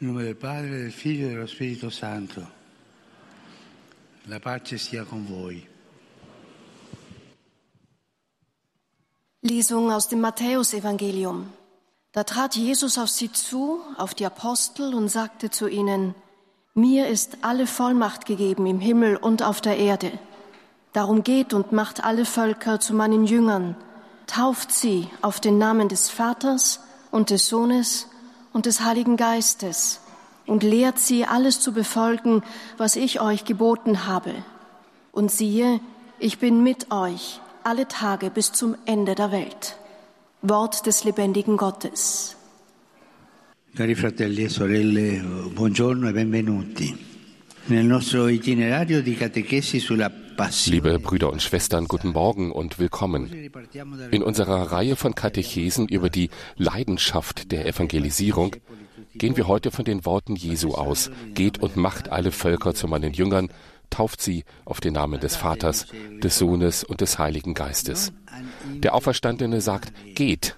In nome del Padre, del Figlio e dello Spirito Santo. La pace sia con voi. Lesung aus dem Matthäusevangelium. Da trat Jesus auf sie zu, auf die Apostel und sagte zu ihnen, Mir ist alle Vollmacht gegeben im Himmel und auf der Erde. Darum geht und macht alle Völker zu meinen Jüngern, tauft sie auf den Namen des Vaters und des Sohnes und des Heiligen Geistes und lehrt sie alles zu befolgen, was ich euch geboten habe. Und siehe, ich bin mit euch alle Tage bis zum Ende der Welt. Wort des lebendigen Gottes. Cari fratelli e sorelle, buongiorno e benvenuti. Nel nostro itinerario di catechesi sulla Liebe Brüder und Schwestern, guten Morgen und willkommen. In unserer Reihe von Katechesen über die Leidenschaft der Evangelisierung gehen wir heute von den Worten Jesu aus. Geht und macht alle Völker zu meinen Jüngern, tauft sie auf den Namen des Vaters, des Sohnes und des Heiligen Geistes. Der Auferstandene sagt, geht,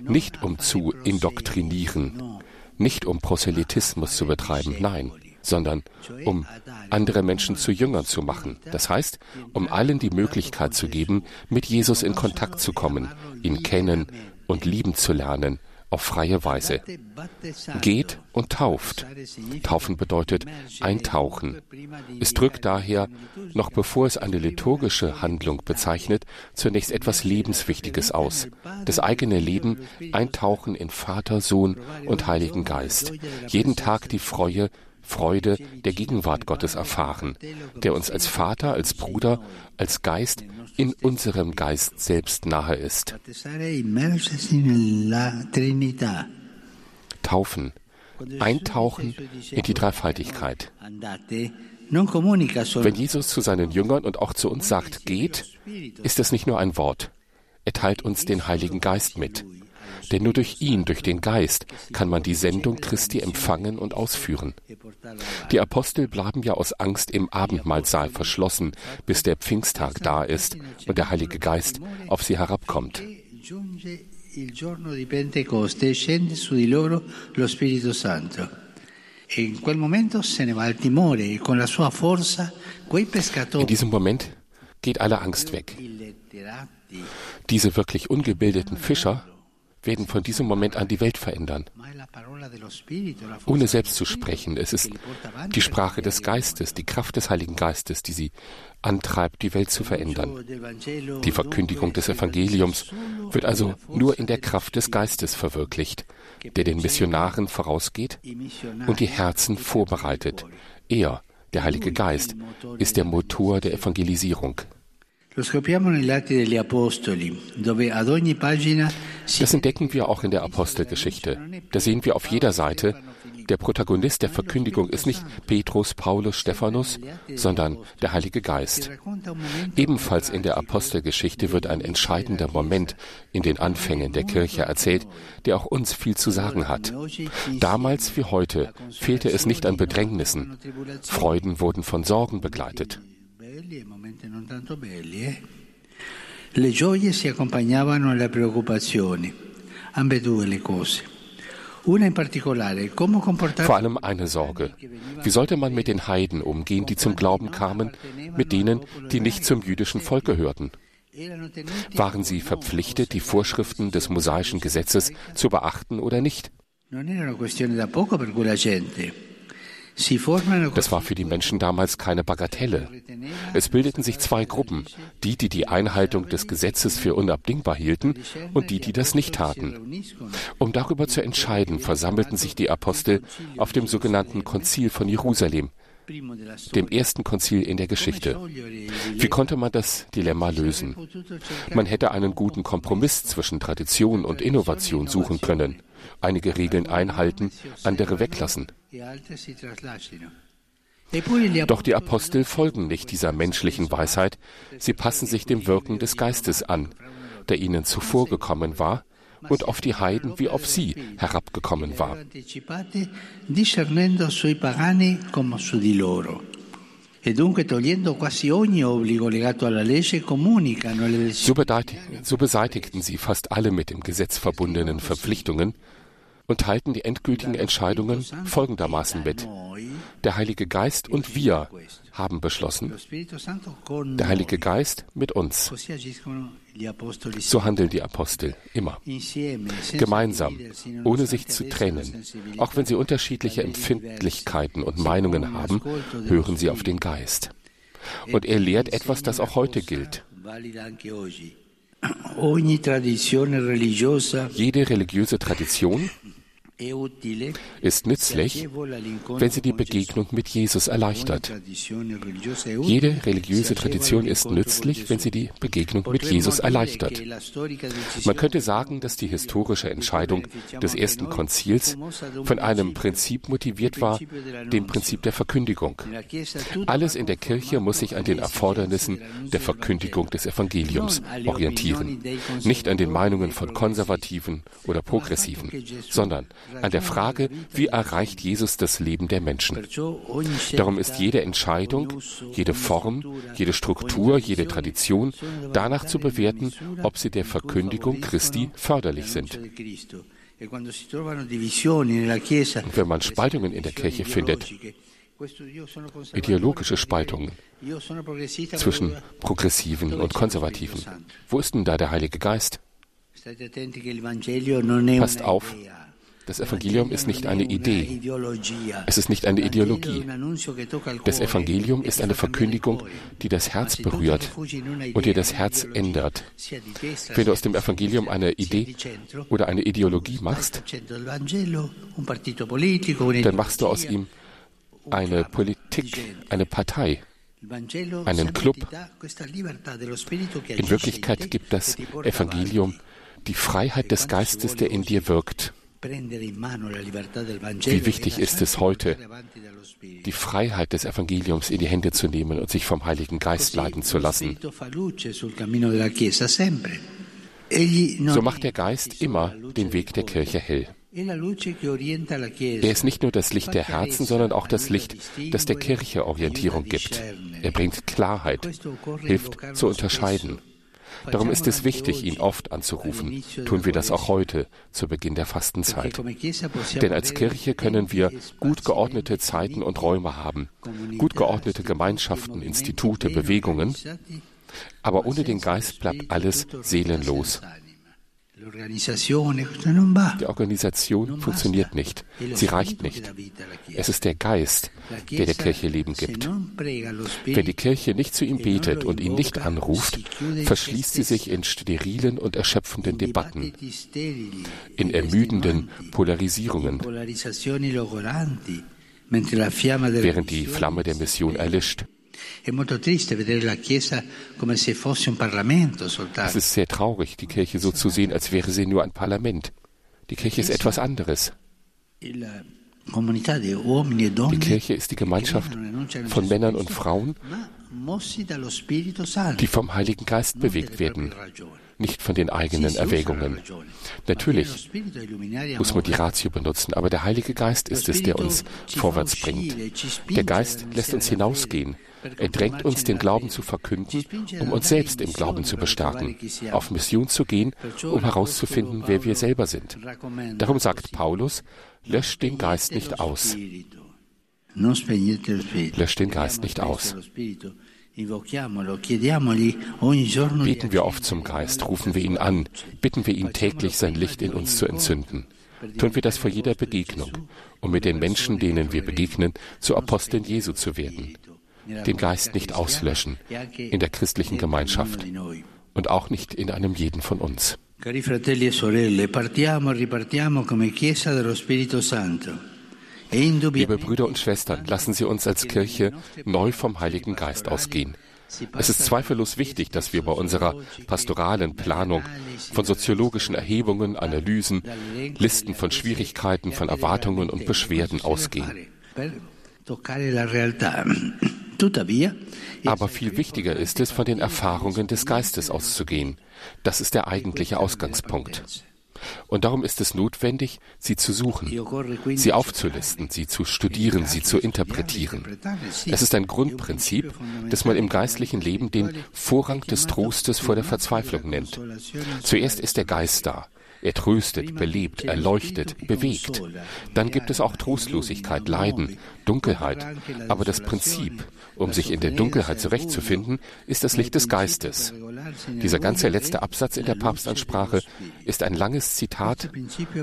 nicht um zu indoktrinieren, nicht um Proselytismus zu betreiben, nein, sondern um andere Menschen zu Jüngern zu machen. Das heißt, um allen die Möglichkeit zu geben, mit Jesus in Kontakt zu kommen, ihn kennen und lieben zu lernen auf freie Weise. Geht und tauft. Taufen bedeutet eintauchen. Es drückt daher, noch bevor es eine liturgische Handlung bezeichnet, zunächst etwas Lebenswichtiges aus. Das eigene Leben eintauchen in Vater, Sohn und Heiligen Geist. Jeden Tag die Freude, Freude der Gegenwart Gottes erfahren, der uns als Vater, als Bruder, als Geist in unserem Geist selbst nahe ist. Taufen, eintauchen in die Dreifaltigkeit. Wenn Jesus zu seinen Jüngern und auch zu uns sagt, geht, ist es nicht nur ein Wort. Er teilt uns den Heiligen Geist mit. Denn nur durch ihn, durch den Geist, kann man die Sendung Christi empfangen und ausführen. Die Apostel bleiben ja aus Angst im Abendmahlsaal verschlossen, bis der Pfingsttag da ist und der Heilige Geist auf sie herabkommt. Il giorno di Pentecoste scende su di loro lo Spirito Santo. E se ne e In diesem Moment geht alle Angst weg. Diese wirklich ungebildeten Fischer werden von diesem Moment an die Welt verändern. Ohne selbst zu sprechen, es ist die Sprache des Geistes, die Kraft des Heiligen Geistes, die sie antreibt, die Welt zu verändern. Die Verkündigung des Evangeliums wird also nur in der Kraft des Geistes verwirklicht, der den Missionaren vorausgeht und die Herzen vorbereitet. Er, der Heilige Geist, ist der Motor der Evangelisierung. Das entdecken wir auch in der Apostelgeschichte. Da sehen wir auf jeder Seite, der Protagonist der Verkündigung ist nicht Petrus, Paulus, Stephanus, sondern der Heilige Geist. Ebenfalls in der Apostelgeschichte wird ein entscheidender Moment in den Anfängen der Kirche erzählt, der auch uns viel zu sagen hat. Damals wie heute fehlte es nicht an Bedrängnissen. Freuden wurden von Sorgen begleitet. Belli e momenti non tanto belli, eh? Le gioie si accompagnavano alle preoccupazioni, ambedue le cose. Vor allem eine Sorge. Wie sollte man mit den Heiden umgehen, die zum Glauben kamen, mit denen, die nicht zum jüdischen Volk gehörten? Waren sie verpflichtet, die Vorschriften des mosaischen Gesetzes zu beachten oder nicht? Das war für die Menschen damals keine Bagatelle. Es bildeten sich zwei Gruppen, die, die die Einhaltung des Gesetzes für unabdingbar hielten und die, die das nicht taten. Um darüber zu entscheiden, versammelten sich die Apostel auf dem sogenannten Konzil von Jerusalem, dem ersten Konzil in der Geschichte. Wie konnte man das Dilemma lösen? Man hätte einen guten Kompromiss zwischen Tradition und Innovation suchen können, einige Regeln einhalten, andere weglassen. Doch die Apostel folgen nicht dieser menschlichen Weisheit, sie passen sich dem Wirken des Geistes an, der ihnen zuvorgekommen war und auf die Heiden wie auf sie herabgekommen war. So, beseitigten sie fast alle mit dem Gesetz verbundenen Verpflichtungen und teilten die endgültigen Entscheidungen folgendermaßen mit. Der Heilige Geist und wir haben beschlossen, der Heilige Geist mit uns. So handeln die Apostel immer. Gemeinsam, ohne sich zu trennen. Auch wenn sie unterschiedliche Empfindlichkeiten und Meinungen haben, hören sie auf den Geist. Und er lehrt etwas, das auch heute gilt. Jede religiöse Tradition ist nützlich, wenn sie die Begegnung mit Jesus erleichtert. Jede religiöse Tradition ist nützlich, wenn sie die Begegnung mit Jesus erleichtert. Man könnte sagen, dass die historische Entscheidung des ersten Konzils von einem Prinzip motiviert war, dem Prinzip der Verkündigung. Alles in der Kirche muss sich an den Erfordernissen der Verkündigung des Evangeliums orientieren, nicht an den Meinungen von Konservativen oder Progressiven, sondern an der Frage, wie erreicht Jesus das Leben der Menschen. Darum ist jede Entscheidung, jede Form, jede Struktur, jede Tradition danach zu bewerten, ob sie der Verkündigung Christi förderlich sind. Und wenn man Spaltungen in der Kirche findet, ideologische Spaltungen zwischen Progressiven und Konservativen, wo ist denn da der Heilige Geist? Passt auf, das Evangelium ist nicht eine Idee. Es ist nicht eine Ideologie. Das Evangelium ist eine Verkündigung, die das Herz berührt und die das Herz ändert. Wenn du aus dem Evangelium eine Idee oder eine Ideologie machst, dann machst du aus ihm eine Politik, eine Partei, einen Club. In Wirklichkeit gibt das Evangelium die Freiheit des Geistes, der in dir wirkt. Wie wichtig ist es heute, die Freiheit des Evangeliums in die Hände zu nehmen und sich vom Heiligen Geist leiten zu lassen. So macht der Geist immer den Weg der Kirche hell. Er ist nicht nur das Licht der Herzen, sondern auch das Licht, das der Kirche Orientierung gibt. Er bringt Klarheit, hilft zu unterscheiden. Darum ist es wichtig, ihn oft anzurufen. Tun wir das auch heute, zu Beginn der Fastenzeit. Denn als Kirche können wir gut geordnete Zeiten und Räume haben, gut geordnete Gemeinschaften, Institute, Bewegungen, aber ohne den Geist bleibt alles seelenlos. Die Organisation funktioniert nicht. Sie reicht nicht. Es ist der Geist, der der Kirche Leben gibt. Wenn die Kirche nicht zu ihm betet und ihn nicht anruft, verschließt sie sich in sterilen und erschöpfenden Debatten, in ermüdenden Polarisierungen, während die Flamme der Mission erlischt. Es ist sehr traurig, die Kirche so zu sehen, als wäre sie nur ein Parlament. Die Kirche ist etwas anderes. Die Kirche ist die Gemeinschaft von Männern und Frauen, die vom Heiligen Geist bewegt werden, nicht von den eigenen Erwägungen. Natürlich muss man die Ratio benutzen, aber der Heilige Geist ist es, der uns vorwärts bringt. Der Geist lässt uns hinausgehen. Er drängt uns, den Glauben zu verkünden, um uns selbst im Glauben zu bestärken, auf Mission zu gehen, um herauszufinden, wer wir selber sind. Darum sagt Paulus, löscht den Geist nicht aus. Löscht den Geist nicht aus. Beten wir oft zum Geist, rufen wir ihn an, bitten wir ihn täglich, sein Licht in uns zu entzünden. Tun wir das vor jeder Begegnung, um mit den Menschen, denen wir begegnen, zu Aposteln Jesu zu werden. Den Geist nicht auslöschen in der christlichen Gemeinschaft und auch nicht in einem jeden von uns. Cari fratelli e sorelle, partiamo e ripartiamo come Chiesa dello Spirito Santo. Liebe Brüder und Schwestern, lassen Sie uns als Kirche neu vom Heiligen Geist ausgehen. Es ist zweifellos wichtig, dass wir bei unserer pastoralen Planung von soziologischen Erhebungen, Analysen, Listen von Schwierigkeiten, von Erwartungen und Beschwerden ausgehen. Aber viel wichtiger ist es, von den Erfahrungen des Geistes auszugehen. Das ist der eigentliche Ausgangspunkt. Und darum ist es notwendig, sie zu suchen, sie aufzulisten, sie zu studieren, sie zu interpretieren. Es ist ein Grundprinzip, das man im geistlichen Leben den Vorrang des Trostes vor der Verzweiflung nennt. Zuerst ist der Geist da. Er tröstet, belebt, erleuchtet, bewegt. Dann gibt es auch Trostlosigkeit, Leiden, Dunkelheit. Aber das Prinzip, um sich in der Dunkelheit zurechtzufinden, ist das Licht des Geistes. Dieser ganze letzte Absatz in der Papstansprache ist ein langes Zitat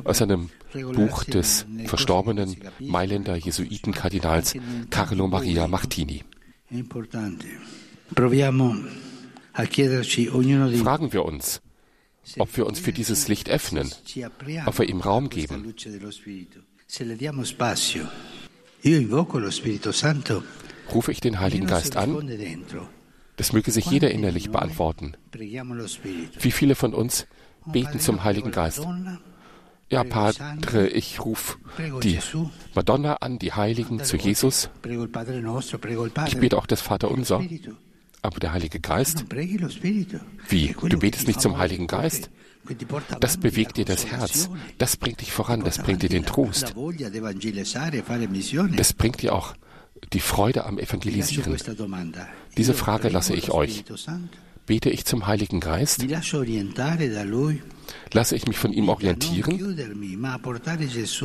aus einem Buch des verstorbenen Mailänder Jesuitenkardinals Carlo Maria Martini. Fragen wir uns, ob wir uns für dieses Licht öffnen, ob wir ihm Raum geben. Rufe ich den Heiligen Geist an? Das möge sich jeder innerlich beantworten. Wie viele von uns beten zum Heiligen Geist? Ja, Padre, ich rufe die Madonna an, die Heiligen zu Jesus. Ich bete auch das Vaterunser. Aber der Heilige Geist? Wie? Du betest nicht zum Heiligen Geist? Das bewegt dir das Herz. Das bringt dich voran. Das bringt dir den Trost. Das bringt dir auch die Freude am Evangelisieren. Diese Frage lasse ich euch. Bete ich zum Heiligen Geist? Lasse ich mich von ihm orientieren?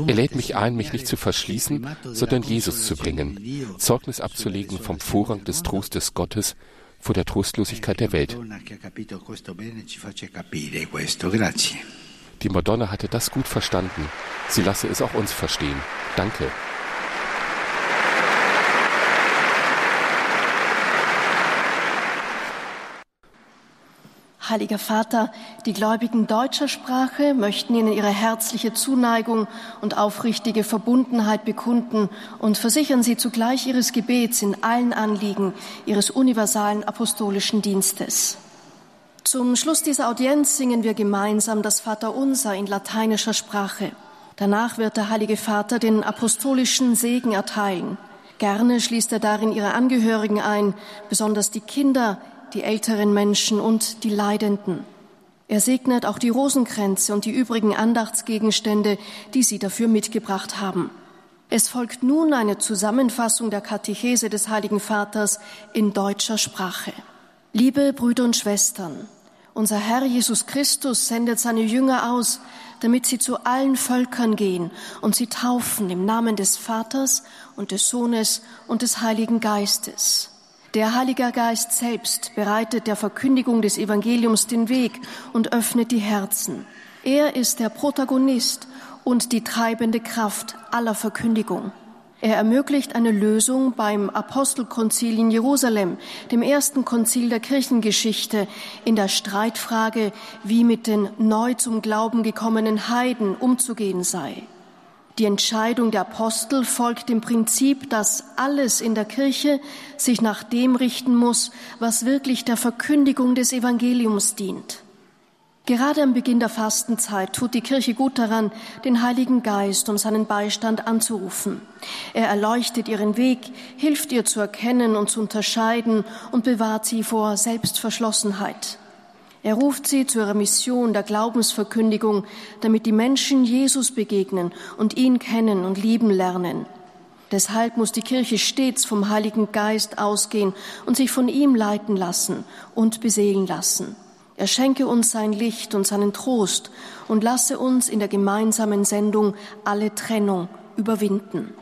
Er lädt mich ein, mich nicht zu verschließen, sondern Jesus zu bringen, Zeugnis abzulegen vom Vorrang des Trostes Gottes vor der Trostlosigkeit der Welt. Die Madonna hatte das gut verstanden. Sie lasse es auch uns verstehen. Danke. Heiliger Vater, die Gläubigen deutscher Sprache möchten Ihnen ihre herzliche Zuneigung und aufrichtige Verbundenheit bekunden und versichern Sie zugleich Ihres Gebets in allen Anliegen Ihres universalen apostolischen Dienstes. Zum Schluss dieser Audienz singen wir gemeinsam das Vaterunser in lateinischer Sprache. Danach wird der Heilige Vater den apostolischen Segen erteilen. Gerne schließt er darin ihre Angehörigen ein, besonders die Kinder, die älteren Menschen und die Leidenden. Er segnet auch die Rosenkränze und die übrigen Andachtsgegenstände, die Sie dafür mitgebracht haben. Es folgt nun eine Zusammenfassung der Katechese des Heiligen Vaters in deutscher Sprache. Liebe Brüder und Schwestern, unser Herr Jesus Christus sendet seine Jünger aus, damit sie zu allen Völkern gehen und sie taufen im Namen des Vaters und des Sohnes und des Heiligen Geistes. Der Heilige Geist selbst bereitet der Verkündigung des Evangeliums den Weg und öffnet die Herzen. Er ist der Protagonist und die treibende Kraft aller Verkündigung. Er ermöglicht eine Lösung beim Apostelkonzil in Jerusalem, dem ersten Konzil der Kirchengeschichte, in der Streitfrage, wie mit den neu zum Glauben gekommenen Heiden umzugehen sei. Die Entscheidung der Apostel folgt dem Prinzip, dass alles in der Kirche sich nach dem richten muss, was wirklich der Verkündigung des Evangeliums dient. Gerade am Beginn der Fastenzeit tut die Kirche gut daran, den Heiligen Geist um seinen Beistand anzurufen. Er erleuchtet ihren Weg, hilft ihr zu erkennen und zu unterscheiden und bewahrt sie vor Selbstverschlossenheit. Er ruft sie zu ihrer Mission der Glaubensverkündigung, damit die Menschen Jesus begegnen und ihn kennen und lieben lernen. Deshalb muss die Kirche stets vom Heiligen Geist ausgehen und sich von ihm leiten lassen und beseelen lassen. Er schenke uns sein Licht und seinen Trost und lasse uns in der gemeinsamen Sendung alle Trennung überwinden.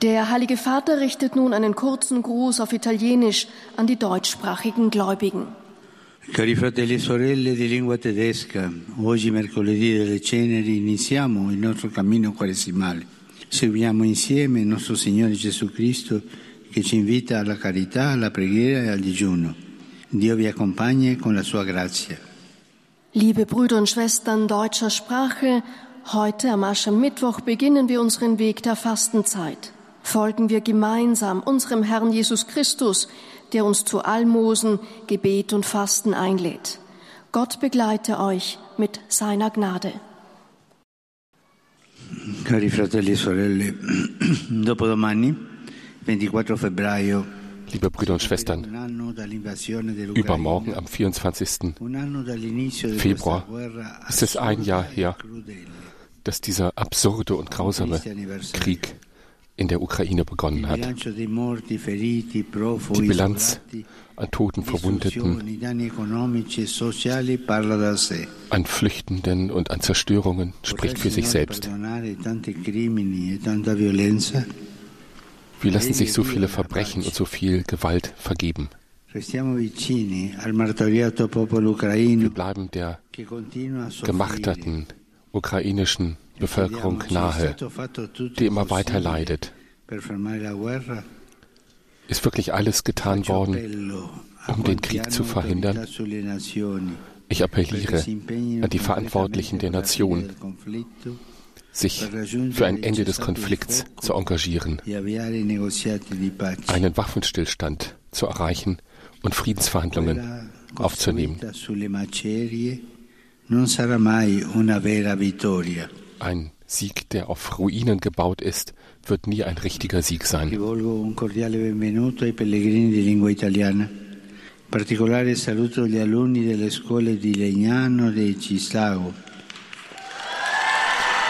Der Heilige Vater richtet nun einen kurzen Gruß auf Italienisch an die deutschsprachigen Gläubigen. Cari fratelli e sorelle di lingua tedesca, oggi mercoledì delle ceneri iniziamo il nostro cammino quaresimale. Seguiamo insieme il nostro Signore Gesù Cristo che ci invita alla carità, alla preghiera e al digiuno. Dio vi accompagni con la sua grazia. Liebe Brüder und Schwestern deutscher Sprache, heute am Aschermittwoch beginnen wir unseren Weg der Fastenzeit. Folgen wir gemeinsam unserem Herrn Jesus Christus, der uns zu Almosen, Gebet und Fasten einlädt. Gott begleite euch mit seiner Gnade. Cari fratelli e sorelle, dopodomani, 24 febbraio, Liebe Brüder und Schwestern, übermorgen am 24. Februar ist es ein Jahr her, dass dieser absurde und grausame Krieg in der Ukraine begonnen hat. Die Bilanz an Toten, Verwundeten, an Flüchtenden und an Zerstörungen spricht für sich selbst. Wie lassen sich so viele Verbrechen und so viel Gewalt vergeben? Wir bleiben der gemachterten ukrainischen Bevölkerung nahe, die immer weiter leidet. Ist wirklich alles getan worden, um den Krieg zu verhindern? Ich appelliere an die Verantwortlichen der Nation, sich für ein Ende des Konflikts zu engagieren, einen Waffenstillstand zu erreichen und Friedensverhandlungen aufzunehmen. Ein Sieg, der auf Ruinen gebaut ist, wird nie ein richtiger Sieg sein. particolare saluto gli alunni delle scuole di Legnano e Cislago.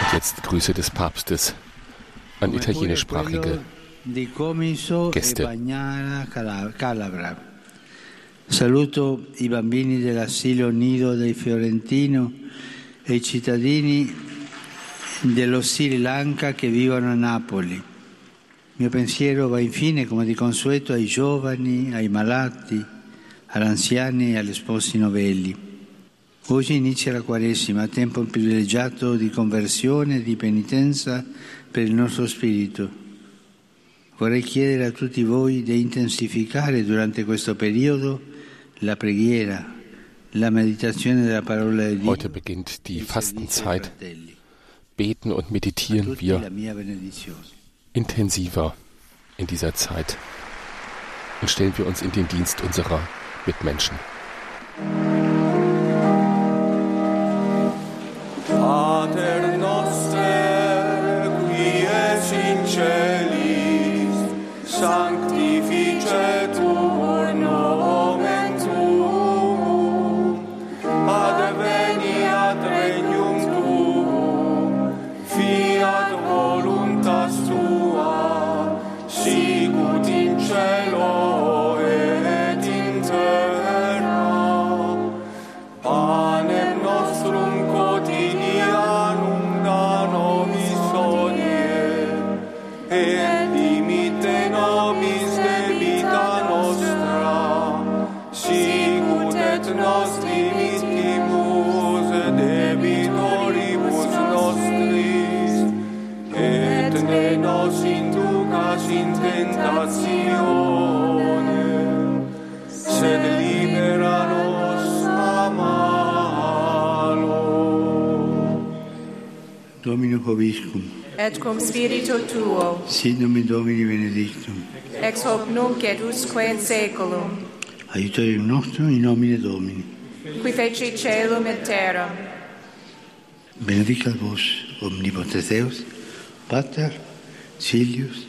Und jetzt Grüße des Papstes an italienischsprachige Gäste. Saluto i bambini dell'asilo Nido dei Fiorentino e i cittadini dello Sri Lanka che vivono a Napoli. Il mio pensiero va infine, come di consueto, ai giovani, ai malati, agli anziani e agli sposi novelli. Oggi inizia la Quaresima, tempo privilegiato di conversione e di penitenza per il nostro spirito. Vorrei chiedere a tutti voi di intensificare durante questo periodo Heute beginnt die Fastenzeit. Beten und meditieren wir intensiver in dieser Zeit und stellen wir uns in den Dienst unserer Mitmenschen. Pater noster, qui es in celis, sanctificetur Sophia. In tentationem, sed libera nos a malo. Domino Hoviscum, et cum spiritu tuo, sit nomen Domini benedictum, ex hoc nunc et usque in saeculum, aiutorium nostrum in nomine Domini. qui feci celum et terram. Benedicat vos omnipotens Deus, Pater, Filius